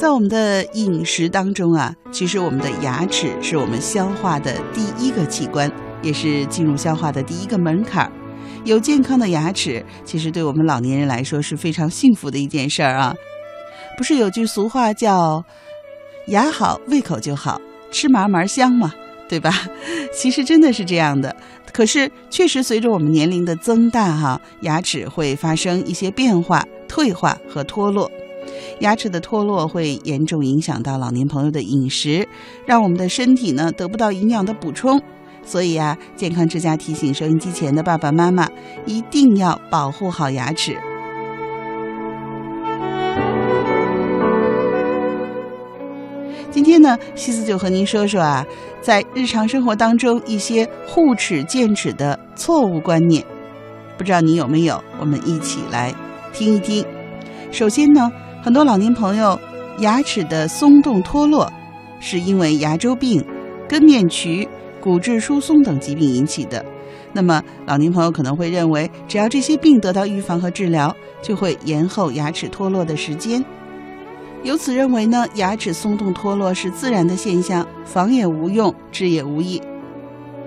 在我们的饮食当中啊，其实我们的牙齿是我们消化的第一个器官，也是进入消化的第一个门槛儿。有健康的牙齿，其实对我们老年人来说是非常幸福的一件事儿啊。不是有句俗话叫“牙好胃口就好，吃嘛嘛香”吗？对吧？其实真的是这样的。可是确实随着我们年龄的增大，哈，牙齿会发生一些变化、退化和脱落。牙齿的脱落会严重影响到老年朋友的饮食，让我们的身体呢得不到营养的补充。所以啊，健康之家提醒收音机前的爸爸妈妈，一定要保护好牙齿。今天呢，西子就和您说说啊，在日常生活当中一些护齿健齿的错误观念，不知道你有没有？我们一起来听一听。首先呢。很多老年朋友牙齿的松动脱落，是因为牙周病、根面龋、骨质疏松等疾病引起的。那么，老年朋友可能会认为，只要这些病得到预防和治疗，就会延后牙齿脱落的时间。由此认为呢，牙齿松动脱落是自然的现象，防也无用，治也无益。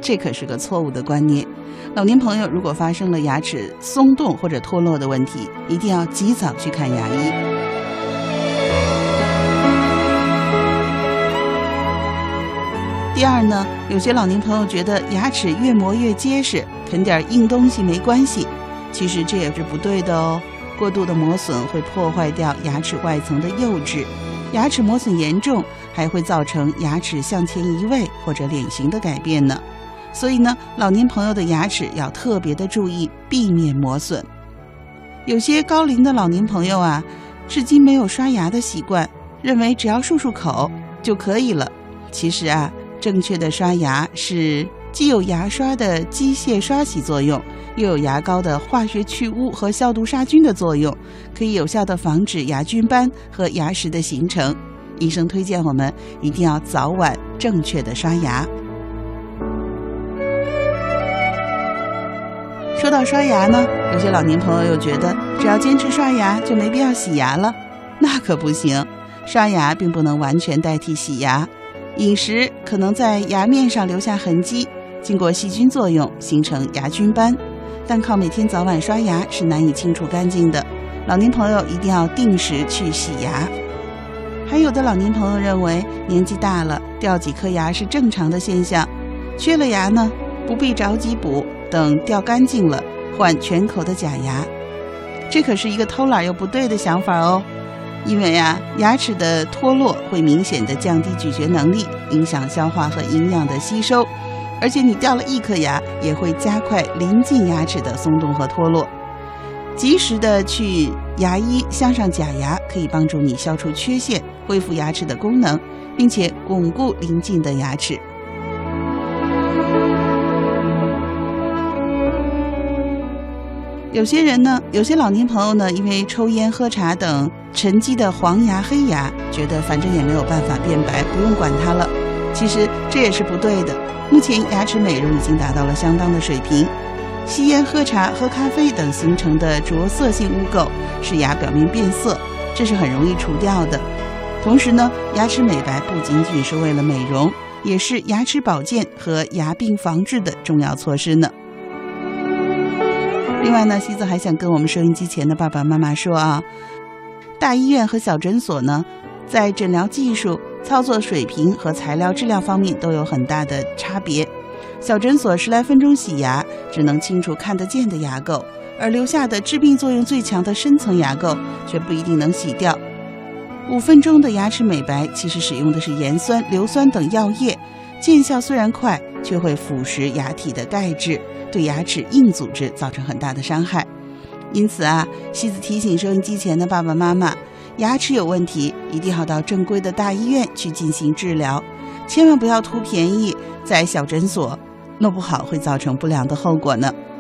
这可是个错误的观念。老年朋友如果发生了牙齿松动或者脱落的问题，一定要及早去看牙医。第二呢，有些老年朋友觉得牙齿越磨越结实，啃点硬东西没关系，其实这也是不对的哦。过度的磨损会破坏掉牙齿外层的釉质，牙齿磨损严重还会造成牙齿向前移位或者脸型的改变呢。所以呢，老年朋友的牙齿要特别的注意，避免磨损。有些高龄的老年朋友啊，至今没有刷牙的习惯，认为只要漱漱口就可以了。其实啊。正确的刷牙是既有牙刷的机械刷洗作用，又有牙膏的化学去污和消毒杀菌的作用，可以有效的防止牙菌斑和牙石的形成。医生推荐我们一定要早晚正确的刷牙。说到刷牙呢，有些老年朋友又觉得只要坚持刷牙就没必要洗牙了，那可不行，刷牙并不能完全代替洗牙。饮食可能在牙面上留下痕迹，经过细菌作用形成牙菌斑，但靠每天早晚刷牙是难以清除干净的。老年朋友一定要定时去洗牙。还有的老年朋友认为年纪大了掉几颗牙是正常的现象，缺了牙呢不必着急补，等掉干净了换全口的假牙，这可是一个偷懒又不对的想法哦。因为啊，牙齿的脱落会明显的降低咀嚼能力，影响消化和营养的吸收，而且你掉了一颗牙，也会加快临近牙齿的松动和脱落。及时的去牙医镶上假牙，可以帮助你消除缺陷，恢复牙齿的功能，并且巩固临近的牙齿。有些人呢，有些老年朋友呢，因为抽烟、喝茶等沉积的黄牙、黑牙，觉得反正也没有办法变白，不用管它了。其实这也是不对的。目前牙齿美容已经达到了相当的水平，吸烟、喝茶、喝咖啡等形成的着色性污垢，使牙表面变色，这是很容易除掉的。同时呢，牙齿美白不仅仅是为了美容，也是牙齿保健和牙病防治的重要措施呢。另外呢，西子还想跟我们收音机前的爸爸妈妈说啊，大医院和小诊所呢，在诊疗技术、操作水平和材料质量方面都有很大的差别。小诊所十来分钟洗牙，只能清除看得见的牙垢，而留下的致病作用最强的深层牙垢却不一定能洗掉。五分钟的牙齿美白，其实使用的是盐酸、硫酸等药液，见效虽然快，却会腐蚀牙体的钙质。对牙齿硬组织造成很大的伤害，因此啊，西子提醒收音机前的爸爸妈妈，牙齿有问题，一定要到正规的大医院去进行治疗，千万不要图便宜在小诊所，弄不好会造成不良的后果呢。